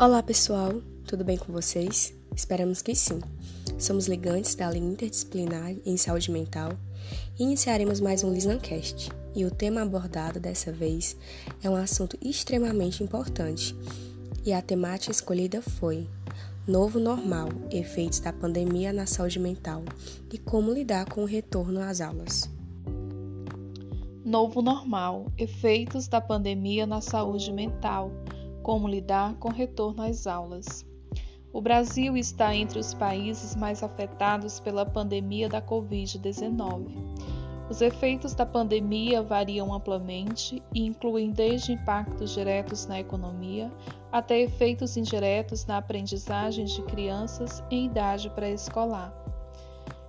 Olá pessoal, tudo bem com vocês? Esperamos que sim. Somos ligantes da linha interdisciplinar em saúde mental e iniciaremos mais um Lisancast. E o tema abordado dessa vez é um assunto extremamente importante. E a temática escolhida foi Novo Normal: Efeitos da Pandemia na Saúde Mental e como lidar com o retorno às aulas. Novo Normal: Efeitos da Pandemia na Saúde Mental como lidar com retorno às aulas. O Brasil está entre os países mais afetados pela pandemia da Covid-19. Os efeitos da pandemia variam amplamente e incluem desde impactos diretos na economia até efeitos indiretos na aprendizagem de crianças em idade pré-escolar.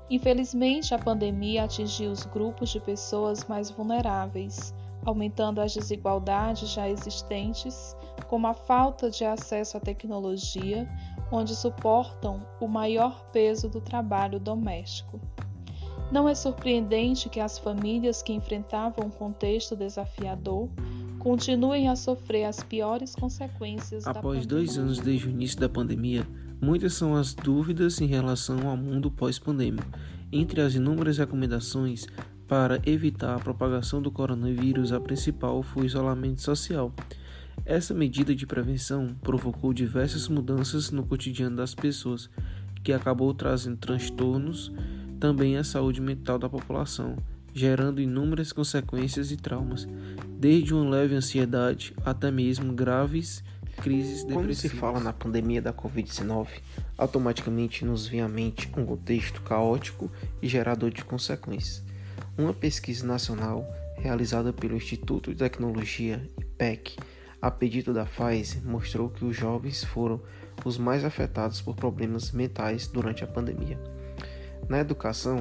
Infelizmente, a pandemia atingiu os grupos de pessoas mais vulneráveis, aumentando as desigualdades já existentes, como a falta de acesso à tecnologia, onde suportam o maior peso do trabalho doméstico. Não é surpreendente que as famílias que enfrentavam um contexto desafiador continuem a sofrer as piores consequências Após dois anos desde o início da pandemia, muitas são as dúvidas em relação ao mundo pós-pandêmico. Entre as inúmeras recomendações, para evitar a propagação do coronavírus, a principal foi o isolamento social. Essa medida de prevenção provocou diversas mudanças no cotidiano das pessoas, que acabou trazendo transtornos também à saúde mental da população, gerando inúmeras consequências e traumas, desde uma leve ansiedade até mesmo graves crises depressivas. Quando se fala na pandemia da Covid-19, automaticamente nos vem à mente um contexto caótico e gerador de consequências. Uma pesquisa nacional realizada pelo Instituto de Tecnologia IPEC, a pedido da Pfizer, mostrou que os jovens foram os mais afetados por problemas mentais durante a pandemia. Na educação,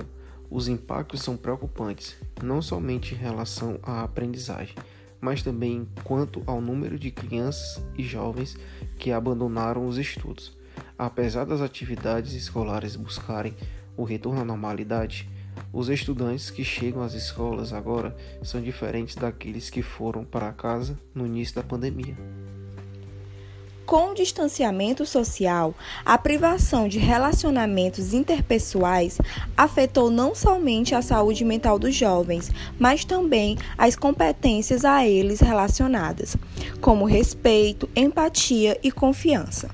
os impactos são preocupantes, não somente em relação à aprendizagem, mas também quanto ao número de crianças e jovens que abandonaram os estudos. Apesar das atividades escolares buscarem o retorno à normalidade, os estudantes que chegam às escolas agora são diferentes daqueles que foram para casa no início da pandemia. Com o distanciamento social, a privação de relacionamentos interpessoais afetou não somente a saúde mental dos jovens, mas também as competências a eles relacionadas, como respeito, empatia e confiança.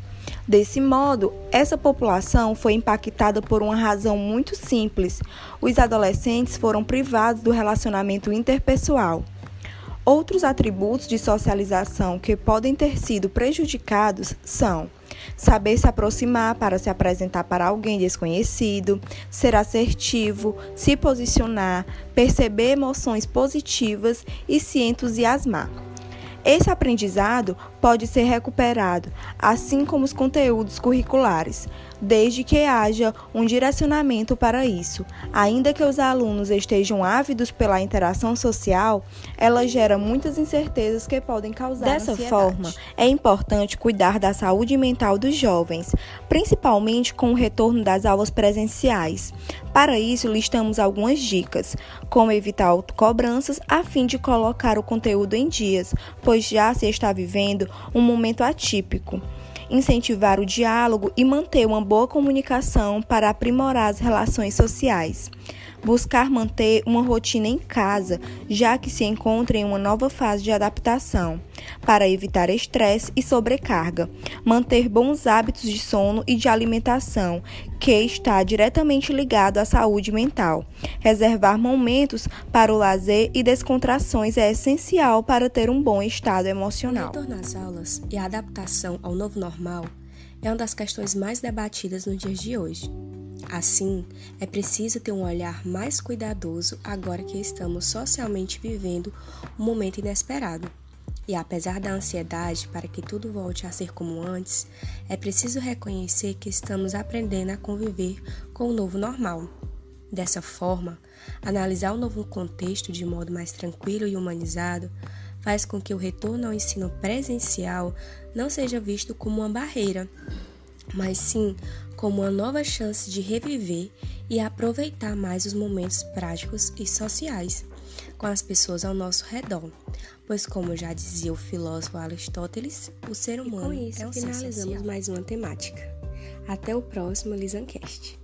Desse modo, essa população foi impactada por uma razão muito simples: os adolescentes foram privados do relacionamento interpessoal. Outros atributos de socialização que podem ter sido prejudicados são saber se aproximar para se apresentar para alguém desconhecido, ser assertivo, se posicionar, perceber emoções positivas e se entusiasmar. Esse aprendizado pode ser recuperado, assim como os conteúdos curriculares, desde que haja um direcionamento para isso. Ainda que os alunos estejam ávidos pela interação social, ela gera muitas incertezas que podem causar Dessa ansiedade. forma, é importante cuidar da saúde mental dos jovens, principalmente com o retorno das aulas presenciais. Para isso, listamos algumas dicas, como evitar autocobranças a fim de colocar o conteúdo em dias, pois já se está vivendo um momento atípico incentivar o diálogo e manter uma boa comunicação para aprimorar as relações sociais. Buscar manter uma rotina em casa, já que se encontra em uma nova fase de adaptação, para evitar estresse e sobrecarga. Manter bons hábitos de sono e de alimentação, que está diretamente ligado à saúde mental. Reservar momentos para o lazer e descontrações é essencial para ter um bom estado emocional. O às aulas e a adaptação ao novo normal é uma das questões mais debatidas nos dias de hoje. Assim, é preciso ter um olhar mais cuidadoso agora que estamos socialmente vivendo um momento inesperado. E apesar da ansiedade para que tudo volte a ser como antes, é preciso reconhecer que estamos aprendendo a conviver com o novo normal. Dessa forma, analisar o novo contexto de modo mais tranquilo e humanizado faz com que o retorno ao ensino presencial não seja visto como uma barreira, mas sim como uma nova chance de reviver e aproveitar mais os momentos práticos e sociais. Com as pessoas ao nosso redor, pois, como já dizia o filósofo Aristóteles, o ser humano e com isso, é um finalizamos mais uma temática. Até o próximo Lisancast.